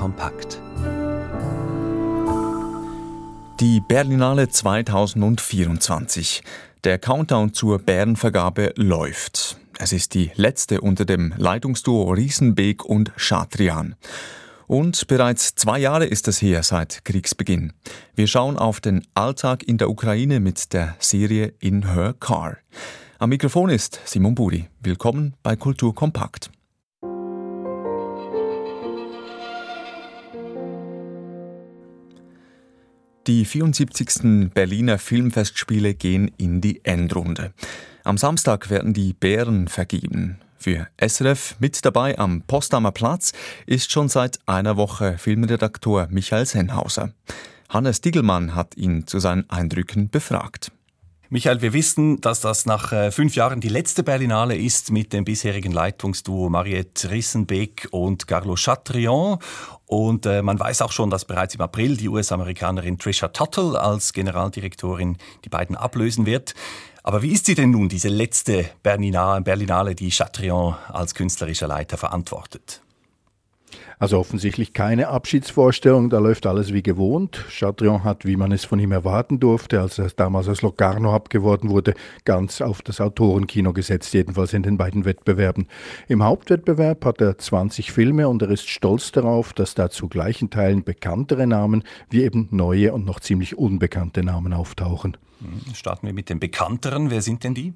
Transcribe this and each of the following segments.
kompakt. Die Berlinale 2024. Der Countdown zur Bärenvergabe läuft. Es ist die letzte unter dem Leitungsduo Riesenbeek und Chatrian. Und bereits zwei Jahre ist es her seit Kriegsbeginn. Wir schauen auf den Alltag in der Ukraine mit der Serie In Her Car. Am Mikrofon ist Simon Buri. Willkommen bei Kultur Kompakt. Die 74. Berliner Filmfestspiele gehen in die Endrunde. Am Samstag werden die Bären vergeben. Für SRF mit dabei am Potsdamer Platz ist schon seit einer Woche Filmredaktor Michael Sennhauser. Hannes Diegelmann hat ihn zu seinen Eindrücken befragt. Michael, wir wissen, dass das nach äh, fünf Jahren die letzte Berlinale ist mit dem bisherigen Leitungsduo Mariette Rissenbeck und Carlo Chatrion. Und äh, man weiß auch schon, dass bereits im April die US-Amerikanerin Trisha Tuttle als Generaldirektorin die beiden ablösen wird. Aber wie ist sie denn nun, diese letzte Berlinale, die Chatrion als künstlerischer Leiter verantwortet? Also offensichtlich keine Abschiedsvorstellung, da läuft alles wie gewohnt. Chatrion hat, wie man es von ihm erwarten durfte, als er damals als Locarno abgeworden wurde, ganz auf das Autorenkino gesetzt, jedenfalls in den beiden Wettbewerben. Im Hauptwettbewerb hat er 20 Filme und er ist stolz darauf, dass da zu gleichen Teilen bekanntere Namen wie eben neue und noch ziemlich unbekannte Namen auftauchen. Hm, starten wir mit den bekannteren. Wer sind denn die?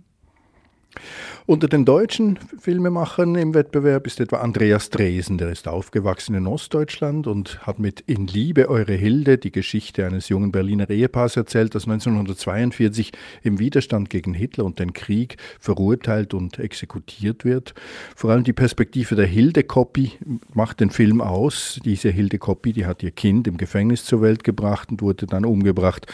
Unter den deutschen Filmemachern im Wettbewerb ist etwa Andreas Dresen, der ist aufgewachsen in Ostdeutschland und hat mit In Liebe eure Hilde die Geschichte eines jungen Berliner Ehepaars erzählt, das 1942 im Widerstand gegen Hitler und den Krieg verurteilt und exekutiert wird. Vor allem die Perspektive der Hilde-Copy macht den Film aus. Diese Hilde-Copy, die hat ihr Kind im Gefängnis zur Welt gebracht und wurde dann umgebracht.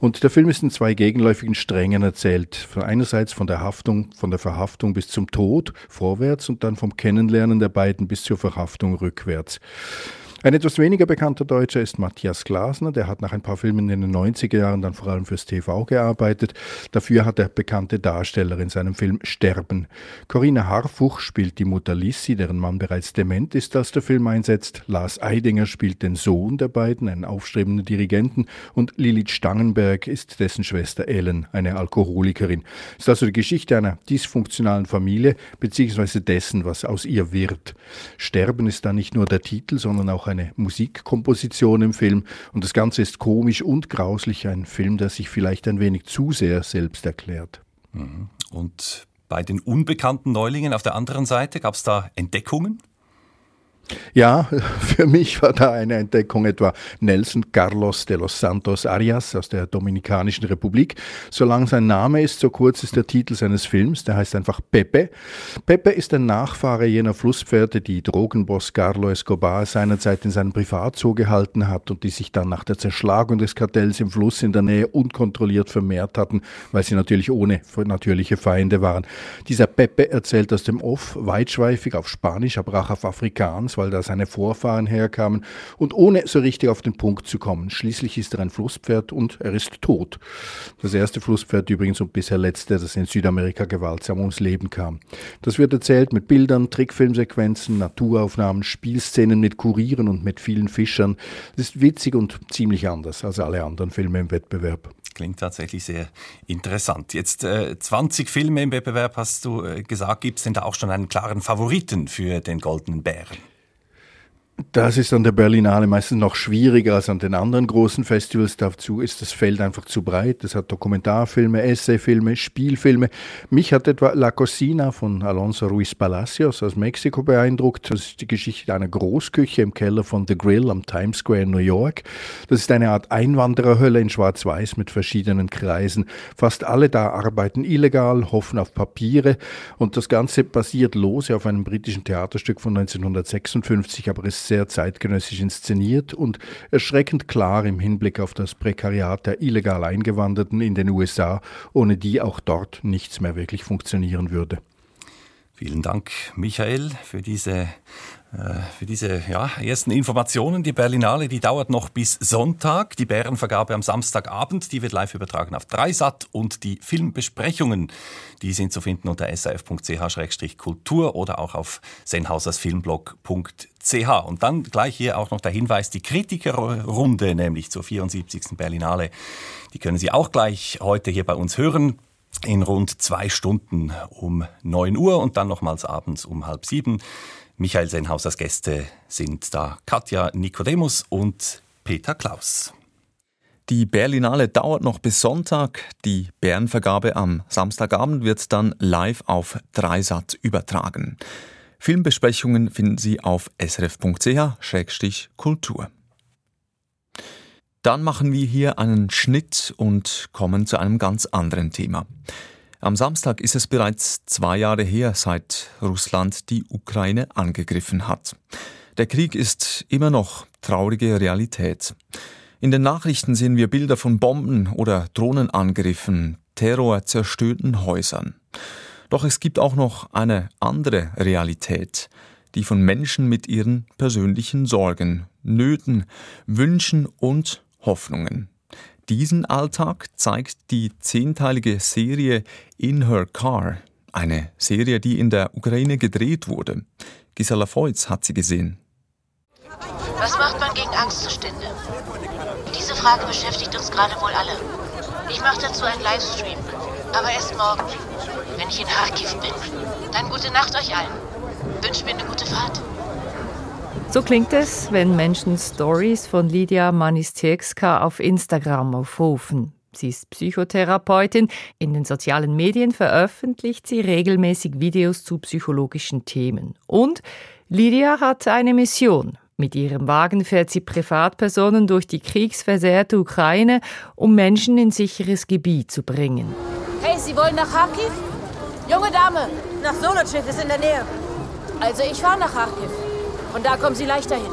Und der Film ist in zwei gegenläufigen Strängen erzählt. Einerseits von der Haftung, von der Verhaftung Verhaftung bis zum Tod vorwärts und dann vom Kennenlernen der beiden bis zur Verhaftung rückwärts. Ein etwas weniger bekannter Deutscher ist Matthias Glasner. Der hat nach ein paar Filmen in den 90er Jahren dann vor allem fürs TV gearbeitet. Dafür hat er bekannte Darsteller in seinem Film Sterben. Corinna Harfuch spielt die Mutter Lissi, deren Mann bereits dement ist, als der Film einsetzt. Lars Eidinger spielt den Sohn der beiden, einen aufstrebenden Dirigenten. Und Lilith Stangenberg ist dessen Schwester Ellen, eine Alkoholikerin. Ist also die Geschichte einer dysfunktionalen Familie, beziehungsweise dessen, was aus ihr wird. Sterben ist dann nicht nur der Titel, sondern auch eine Musikkomposition im Film und das Ganze ist komisch und grauslich, ein Film, der sich vielleicht ein wenig zu sehr selbst erklärt. Mhm. Und bei den unbekannten Neulingen auf der anderen Seite gab es da Entdeckungen? Ja, für mich war da eine Entdeckung etwa Nelson Carlos de los Santos Arias aus der Dominikanischen Republik. Solange sein Name ist, so kurz ist der Titel seines Films, der heißt einfach Pepe. Pepe ist ein Nachfahre jener Flusspferde, die Drogenboss Carlo Escobar seinerzeit in seinem Privatzoo gehalten hat und die sich dann nach der Zerschlagung des Kartells im Fluss in der Nähe unkontrolliert vermehrt hatten, weil sie natürlich ohne natürliche Feinde waren. Dieser Pepe erzählt aus dem Off weitschweifig auf Spanisch, aber auch auf Afrikaans, weil da seine Vorfahren herkamen und ohne so richtig auf den Punkt zu kommen. Schließlich ist er ein Flusspferd und er ist tot. Das erste Flusspferd übrigens und bisher letzte, das in Südamerika gewaltsam ums Leben kam. Das wird erzählt mit Bildern, Trickfilmsequenzen, Naturaufnahmen, Spielszenen mit Kurieren und mit vielen Fischern. Das ist witzig und ziemlich anders als alle anderen Filme im Wettbewerb. Klingt tatsächlich sehr interessant. Jetzt äh, 20 Filme im Wettbewerb hast du äh, gesagt. Gibt es denn da auch schon einen klaren Favoriten für den Goldenen Bären? Das ist an der Berlinale meistens noch schwieriger als an den anderen großen Festivals. Dazu ist das Feld einfach zu breit. Es hat Dokumentarfilme, Essayfilme, Spielfilme. Mich hat etwa La Cocina von Alonso Ruiz Palacios aus Mexiko beeindruckt. Das ist die Geschichte einer Großküche im Keller von The Grill am Times Square in New York. Das ist eine Art Einwandererhölle in Schwarz-Weiß mit verschiedenen Kreisen. Fast alle da arbeiten illegal, hoffen auf Papiere und das Ganze basiert lose auf einem britischen Theaterstück von 1956, aber es sehr zeitgenössisch inszeniert und erschreckend klar im Hinblick auf das Prekariat der illegal Eingewanderten in den USA, ohne die auch dort nichts mehr wirklich funktionieren würde. Vielen Dank, Michael, für diese für diese ja, ersten Informationen. Die Berlinale, die dauert noch bis Sonntag. Die Bärenvergabe am Samstagabend, die wird live übertragen auf Dreisat. Und die Filmbesprechungen, die sind zu finden unter saf.ch-kultur oder auch auf senhausersfilmblog.ch. Und dann gleich hier auch noch der Hinweis, die Kritikerrunde, nämlich zur 74. Berlinale, die können Sie auch gleich heute hier bei uns hören in rund zwei Stunden um 9 Uhr und dann nochmals abends um halb sieben. Michael Senhausers Gäste sind da Katja Nikodemus und Peter Klaus. Die Berlinale dauert noch bis Sonntag. Die Bärenvergabe am Samstagabend wird dann live auf Dreisat übertragen. Filmbesprechungen finden Sie auf srf.ch-kultur. Dann machen wir hier einen Schnitt und kommen zu einem ganz anderen Thema. Am Samstag ist es bereits zwei Jahre her, seit Russland die Ukraine angegriffen hat. Der Krieg ist immer noch traurige Realität. In den Nachrichten sehen wir Bilder von Bomben oder Drohnenangriffen, Terror, zerstörten Häusern. Doch es gibt auch noch eine andere Realität, die von Menschen mit ihren persönlichen Sorgen, Nöten, Wünschen und Hoffnungen. Diesen Alltag zeigt die zehnteilige Serie In Her Car, eine Serie, die in der Ukraine gedreht wurde. Gisela Feutz hat sie gesehen. Was macht man gegen Angstzustände? Diese Frage beschäftigt uns gerade wohl alle. Ich mache dazu einen Livestream, aber erst morgen, wenn ich in Kharkiv bin. Dann gute Nacht euch allen. Wünsche mir eine gute Fahrt. So klingt es, wenn Menschen Stories von Lydia Manistiekska auf Instagram aufrufen. Sie ist Psychotherapeutin. In den sozialen Medien veröffentlicht sie regelmäßig Videos zu psychologischen Themen. Und Lydia hat eine Mission. Mit ihrem Wagen fährt sie Privatpersonen durch die kriegsversehrte Ukraine, um Menschen in sicheres Gebiet zu bringen. Hey, Sie wollen nach Kharkiv? Junge Dame, nach Solotschew ist in der Nähe. Also ich fahre nach Kharkiv. Von da kommen Sie leichter hin.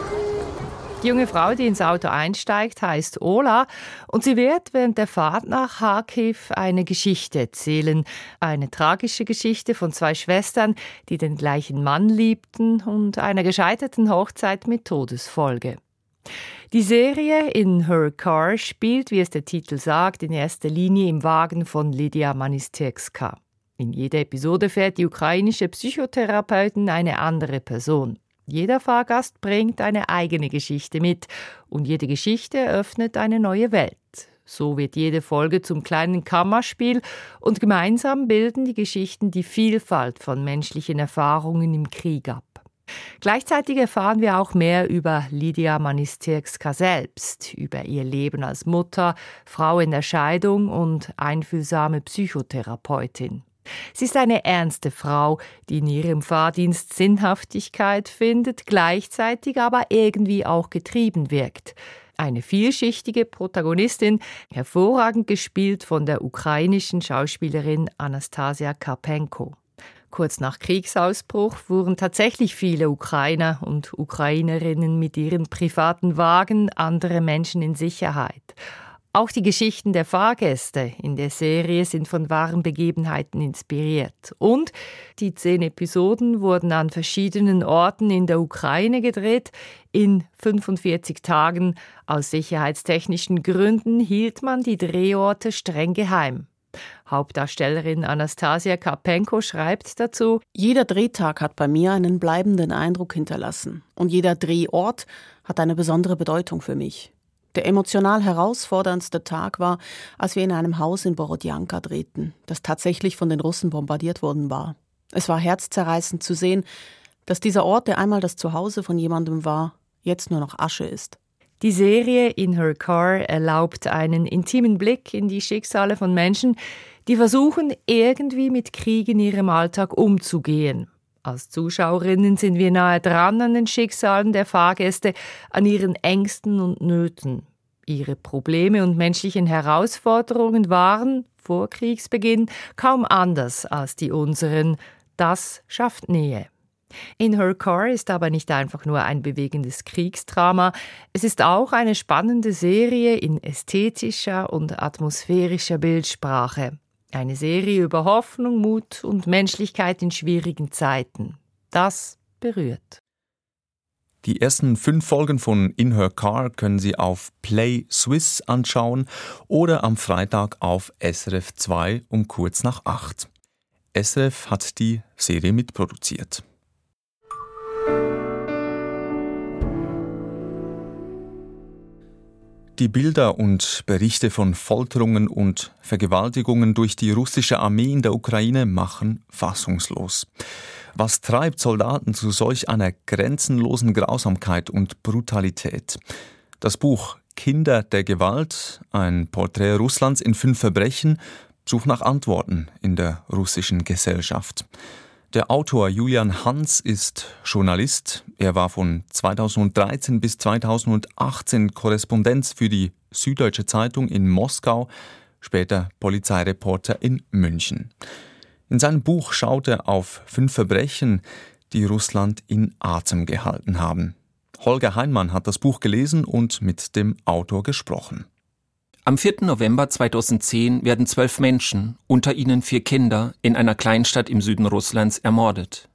Die junge Frau, die ins Auto einsteigt, heißt Ola und sie wird während der Fahrt nach Kharkiv eine Geschichte erzählen. Eine tragische Geschichte von zwei Schwestern, die den gleichen Mann liebten und einer gescheiterten Hochzeit mit Todesfolge. Die Serie In Her Car spielt, wie es der Titel sagt, in erster Linie im Wagen von Lydia Manisterska. In jeder Episode fährt die ukrainische Psychotherapeutin eine andere Person. Jeder Fahrgast bringt eine eigene Geschichte mit und jede Geschichte eröffnet eine neue Welt. So wird jede Folge zum kleinen Kammerspiel und gemeinsam bilden die Geschichten die Vielfalt von menschlichen Erfahrungen im Krieg ab. Gleichzeitig erfahren wir auch mehr über Lydia Manisterska selbst, über ihr Leben als Mutter, Frau in der Scheidung und einfühlsame Psychotherapeutin. Sie ist eine ernste Frau, die in ihrem Fahrdienst Sinnhaftigkeit findet, gleichzeitig aber irgendwie auch getrieben wirkt. Eine vielschichtige Protagonistin, hervorragend gespielt von der ukrainischen Schauspielerin Anastasia Karpenko. Kurz nach Kriegsausbruch fuhren tatsächlich viele Ukrainer und Ukrainerinnen mit ihren privaten Wagen andere Menschen in Sicherheit. Auch die Geschichten der Fahrgäste in der Serie sind von wahren Begebenheiten inspiriert. Und die zehn Episoden wurden an verschiedenen Orten in der Ukraine gedreht. In 45 Tagen aus sicherheitstechnischen Gründen hielt man die Drehorte streng geheim. Hauptdarstellerin Anastasia Karpenko schreibt dazu: Jeder Drehtag hat bei mir einen bleibenden Eindruck hinterlassen. Und jeder Drehort hat eine besondere Bedeutung für mich. Der emotional herausforderndste Tag war, als wir in einem Haus in Borodjanka drehten, das tatsächlich von den Russen bombardiert worden war. Es war herzzerreißend zu sehen, dass dieser Ort, der einmal das Zuhause von jemandem war, jetzt nur noch Asche ist. Die Serie In Her Car erlaubt einen intimen Blick in die Schicksale von Menschen, die versuchen, irgendwie mit Krieg in ihrem Alltag umzugehen. Als Zuschauerinnen sind wir nahe dran an den Schicksalen der Fahrgäste, an ihren Ängsten und Nöten. Ihre Probleme und menschlichen Herausforderungen waren vor Kriegsbeginn kaum anders als die unseren. Das schafft Nähe. In Her Car ist aber nicht einfach nur ein bewegendes Kriegsdrama, es ist auch eine spannende Serie in ästhetischer und atmosphärischer Bildsprache. Eine Serie über Hoffnung, Mut und Menschlichkeit in schwierigen Zeiten. Das berührt. Die ersten fünf Folgen von In Her Car können Sie auf Play Swiss anschauen oder am Freitag auf SRF 2 um kurz nach acht. SRF hat die Serie mitproduziert. Die Bilder und Berichte von Folterungen und Vergewaltigungen durch die russische Armee in der Ukraine machen fassungslos. Was treibt Soldaten zu solch einer grenzenlosen Grausamkeit und Brutalität? Das Buch Kinder der Gewalt, ein Porträt Russlands in fünf Verbrechen, sucht nach Antworten in der russischen Gesellschaft. Der Autor Julian Hans ist Journalist. Er war von 2013 bis 2018 Korrespondenz für die Süddeutsche Zeitung in Moskau, später Polizeireporter in München. In seinem Buch schaut er auf fünf Verbrechen, die Russland in Atem gehalten haben. Holger Heinmann hat das Buch gelesen und mit dem Autor gesprochen. Am 4. November 2010 werden zwölf Menschen, unter ihnen vier Kinder, in einer Kleinstadt im Süden Russlands ermordet.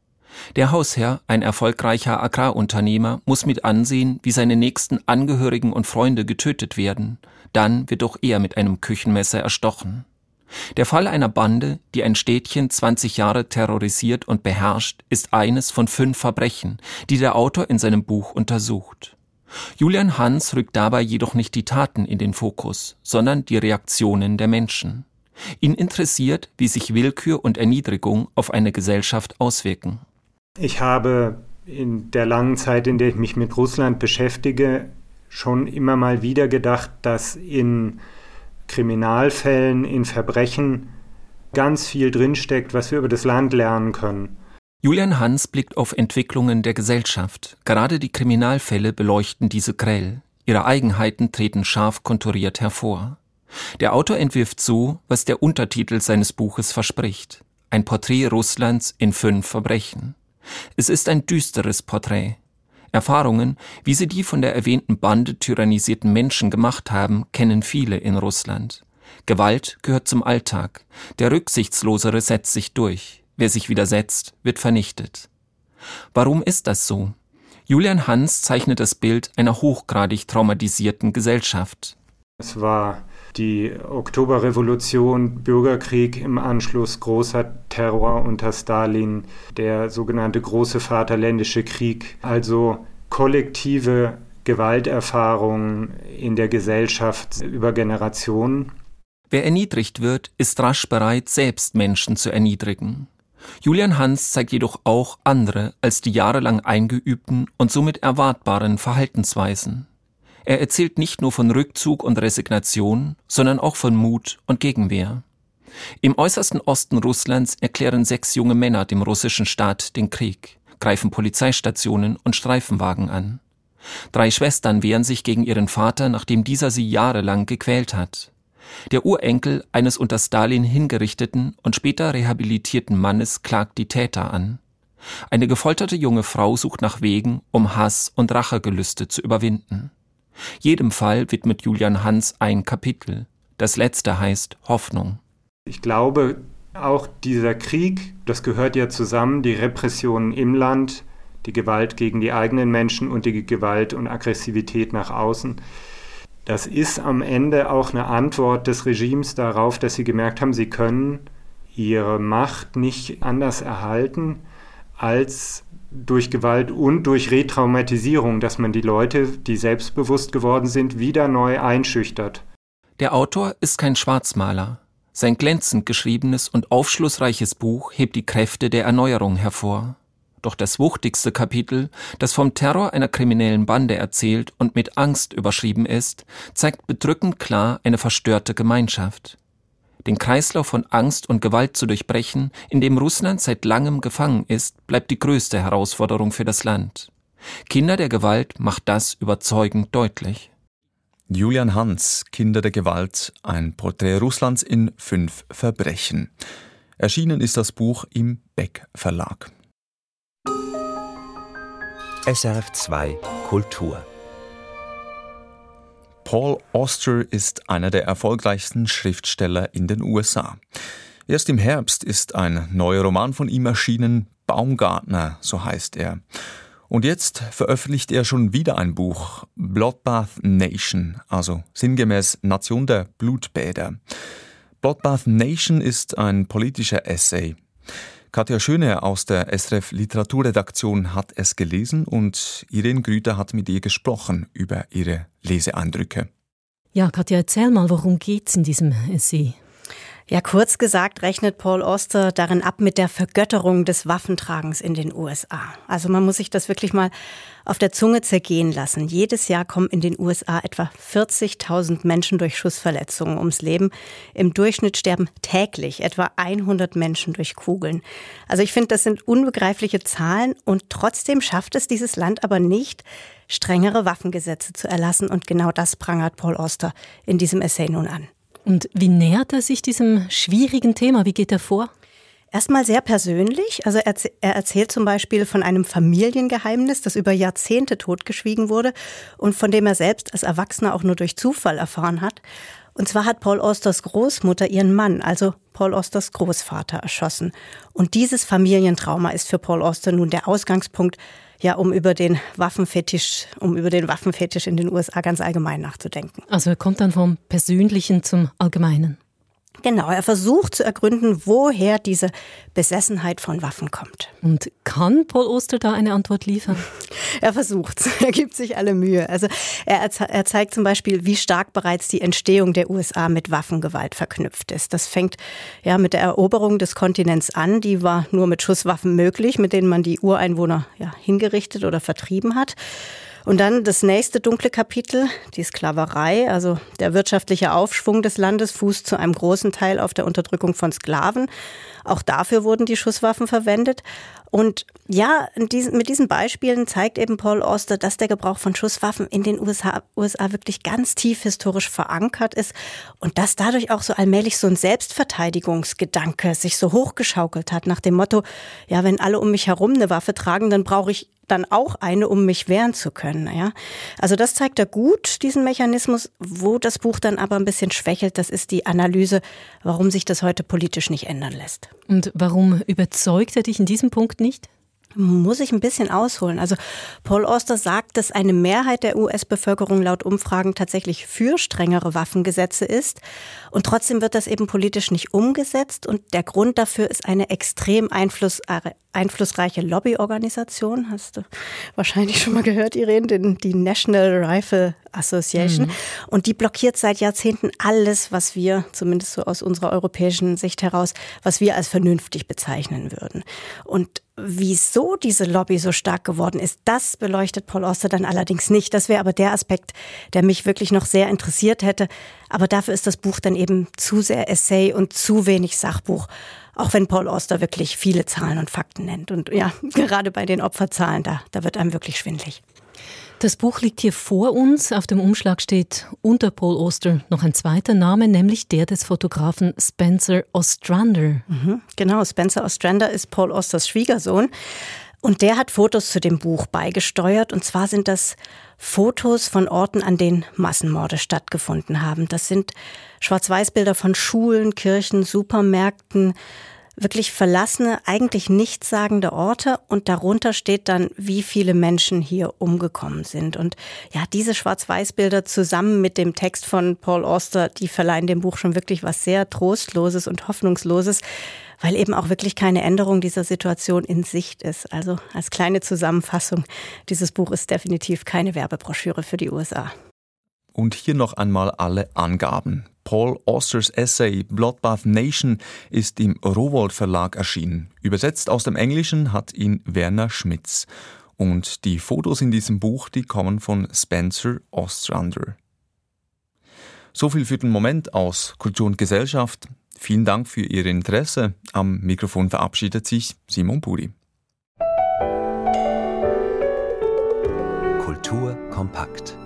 Der Hausherr, ein erfolgreicher Agrarunternehmer, muss mit ansehen, wie seine nächsten Angehörigen und Freunde getötet werden. Dann wird auch er mit einem Küchenmesser erstochen. Der Fall einer Bande, die ein Städtchen 20 Jahre terrorisiert und beherrscht, ist eines von fünf Verbrechen, die der Autor in seinem Buch untersucht. Julian Hans rückt dabei jedoch nicht die Taten in den Fokus, sondern die Reaktionen der Menschen. Ihn interessiert, wie sich Willkür und Erniedrigung auf eine Gesellschaft auswirken. Ich habe in der langen Zeit, in der ich mich mit Russland beschäftige, schon immer mal wieder gedacht, dass in Kriminalfällen, in Verbrechen ganz viel drinsteckt, was wir über das Land lernen können. Julian Hans blickt auf Entwicklungen der Gesellschaft. Gerade die Kriminalfälle beleuchten diese grell. Ihre Eigenheiten treten scharf konturiert hervor. Der Autor entwirft so, was der Untertitel seines Buches verspricht. Ein Porträt Russlands in fünf Verbrechen. Es ist ein düsteres Porträt. Erfahrungen, wie sie die von der erwähnten Bande tyrannisierten Menschen gemacht haben, kennen viele in Russland. Gewalt gehört zum Alltag. Der Rücksichtslosere setzt sich durch. Wer sich widersetzt, wird vernichtet. Warum ist das so? Julian Hans zeichnet das Bild einer hochgradig traumatisierten Gesellschaft. Es war die Oktoberrevolution, Bürgerkrieg im Anschluss, großer Terror unter Stalin, der sogenannte große Vaterländische Krieg, also kollektive Gewalterfahrungen in der Gesellschaft über Generationen. Wer erniedrigt wird, ist rasch bereit, selbst Menschen zu erniedrigen. Julian Hans zeigt jedoch auch andere als die jahrelang eingeübten und somit erwartbaren Verhaltensweisen. Er erzählt nicht nur von Rückzug und Resignation, sondern auch von Mut und Gegenwehr. Im äußersten Osten Russlands erklären sechs junge Männer dem russischen Staat den Krieg, greifen Polizeistationen und Streifenwagen an. Drei Schwestern wehren sich gegen ihren Vater, nachdem dieser sie jahrelang gequält hat. Der Urenkel eines unter Stalin hingerichteten und später rehabilitierten Mannes klagt die Täter an. Eine gefolterte junge Frau sucht nach Wegen, um Hass und Rachegelüste zu überwinden. Jedem Fall widmet Julian Hans ein Kapitel. Das letzte heißt Hoffnung. Ich glaube, auch dieser Krieg, das gehört ja zusammen, die Repressionen im Land, die Gewalt gegen die eigenen Menschen und die Gewalt und Aggressivität nach außen, das ist am Ende auch eine Antwort des Regimes darauf, dass sie gemerkt haben, sie können ihre Macht nicht anders erhalten als durch Gewalt und durch Retraumatisierung, dass man die Leute, die selbstbewusst geworden sind, wieder neu einschüchtert. Der Autor ist kein Schwarzmaler. Sein glänzend geschriebenes und aufschlussreiches Buch hebt die Kräfte der Erneuerung hervor. Doch das wuchtigste Kapitel, das vom Terror einer kriminellen Bande erzählt und mit Angst überschrieben ist, zeigt bedrückend klar eine verstörte Gemeinschaft. Den Kreislauf von Angst und Gewalt zu durchbrechen, in dem Russland seit langem gefangen ist, bleibt die größte Herausforderung für das Land. Kinder der Gewalt macht das überzeugend deutlich. Julian Hans, Kinder der Gewalt, ein Porträt Russlands in fünf Verbrechen. Erschienen ist das Buch im Beck Verlag. SRF 2 Kultur Paul Auster ist einer der erfolgreichsten Schriftsteller in den USA. Erst im Herbst ist ein neuer Roman von ihm erschienen, Baumgartner, so heißt er. Und jetzt veröffentlicht er schon wieder ein Buch, Bloodbath Nation, also sinngemäß Nation der Blutbäder. Bloodbath Nation ist ein politischer Essay. Katja Schöne aus der SRF Literaturredaktion hat es gelesen und Irene Grüter hat mit ihr gesprochen über ihre Leseeindrücke. Ja, Katja, erzähl mal, worum geht's in diesem Essay? Ja, kurz gesagt rechnet Paul Oster darin ab mit der Vergötterung des Waffentragens in den USA. Also man muss sich das wirklich mal auf der Zunge zergehen lassen. Jedes Jahr kommen in den USA etwa 40.000 Menschen durch Schussverletzungen ums Leben. Im Durchschnitt sterben täglich etwa 100 Menschen durch Kugeln. Also ich finde, das sind unbegreifliche Zahlen und trotzdem schafft es dieses Land aber nicht, strengere Waffengesetze zu erlassen. Und genau das prangert Paul Oster in diesem Essay nun an. Und wie nähert er sich diesem schwierigen Thema? Wie geht er vor? Erstmal sehr persönlich. Also er, er, erzählt zum Beispiel von einem Familiengeheimnis, das über Jahrzehnte totgeschwiegen wurde und von dem er selbst als Erwachsener auch nur durch Zufall erfahren hat. Und zwar hat Paul Osters Großmutter ihren Mann, also Paul Osters Großvater, erschossen. Und dieses Familientrauma ist für Paul Oster nun der Ausgangspunkt ja, um über den Waffenfetisch, um über den Waffenfetisch in den USA ganz allgemein nachzudenken. Also er kommt dann vom Persönlichen zum Allgemeinen. Genau, er versucht zu ergründen, woher diese Besessenheit von Waffen kommt. Und kann Paul Oster da eine Antwort liefern? Er versucht, er gibt sich alle Mühe. Also er, er zeigt zum Beispiel, wie stark bereits die Entstehung der USA mit Waffengewalt verknüpft ist. Das fängt ja mit der Eroberung des Kontinents an. Die war nur mit Schusswaffen möglich, mit denen man die Ureinwohner ja, hingerichtet oder vertrieben hat. Und dann das nächste dunkle Kapitel, die Sklaverei, also der wirtschaftliche Aufschwung des Landes fußt zu einem großen Teil auf der Unterdrückung von Sklaven. Auch dafür wurden die Schusswaffen verwendet. Und ja, mit diesen Beispielen zeigt eben Paul Oster, dass der Gebrauch von Schusswaffen in den USA, USA wirklich ganz tief historisch verankert ist und dass dadurch auch so allmählich so ein Selbstverteidigungsgedanke sich so hochgeschaukelt hat nach dem Motto, ja, wenn alle um mich herum eine Waffe tragen, dann brauche ich dann auch eine, um mich wehren zu können. Ja? Also das zeigt er gut, diesen Mechanismus. Wo das Buch dann aber ein bisschen schwächelt, das ist die Analyse, warum sich das heute politisch nicht ändern lässt. Und warum überzeugt er dich in diesem Punkt nicht? Muss ich ein bisschen ausholen. Also Paul Oster sagt, dass eine Mehrheit der US-Bevölkerung laut Umfragen tatsächlich für strengere Waffengesetze ist. Und trotzdem wird das eben politisch nicht umgesetzt. Und der Grund dafür ist eine extrem einfluss, einflussreiche Lobbyorganisation. Hast du wahrscheinlich schon mal gehört, Irene, die National Rifle Association. Mhm. Und die blockiert seit Jahrzehnten alles, was wir, zumindest so aus unserer europäischen Sicht heraus, was wir als vernünftig bezeichnen würden. Und wieso diese Lobby so stark geworden ist, das beleuchtet Paul Oster dann allerdings nicht. Das wäre aber der Aspekt, der mich wirklich noch sehr interessiert hätte. Aber dafür ist das Buch dann eben zu sehr Essay und zu wenig Sachbuch. Auch wenn Paul Oster wirklich viele Zahlen und Fakten nennt. Und ja, gerade bei den Opferzahlen, da, da wird einem wirklich schwindlig. Das Buch liegt hier vor uns. Auf dem Umschlag steht unter Paul Oster noch ein zweiter Name, nämlich der des Fotografen Spencer Ostrander. Mhm, genau, Spencer Ostrander ist Paul Osters Schwiegersohn. Und der hat Fotos zu dem Buch beigesteuert. Und zwar sind das Fotos von Orten, an denen Massenmorde stattgefunden haben. Das sind Schwarz-Weiß-Bilder von Schulen, Kirchen, Supermärkten, wirklich verlassene, eigentlich nichtssagende Orte und darunter steht dann, wie viele Menschen hier umgekommen sind. Und ja, diese Schwarz-Weiß-Bilder zusammen mit dem Text von Paul Auster, die verleihen dem Buch schon wirklich was sehr Trostloses und Hoffnungsloses, weil eben auch wirklich keine Änderung dieser Situation in Sicht ist. Also als kleine Zusammenfassung, dieses Buch ist definitiv keine Werbebroschüre für die USA. Und hier noch einmal alle Angaben. Paul Austers Essay Bloodbath Nation ist im Rowold Verlag erschienen. Übersetzt aus dem Englischen hat ihn Werner Schmitz. Und die Fotos in diesem Buch, die kommen von Spencer Ostrander. So viel für den Moment aus Kultur und Gesellschaft. Vielen Dank für Ihr Interesse. Am Mikrofon verabschiedet sich Simon Puri. Kultur kompakt.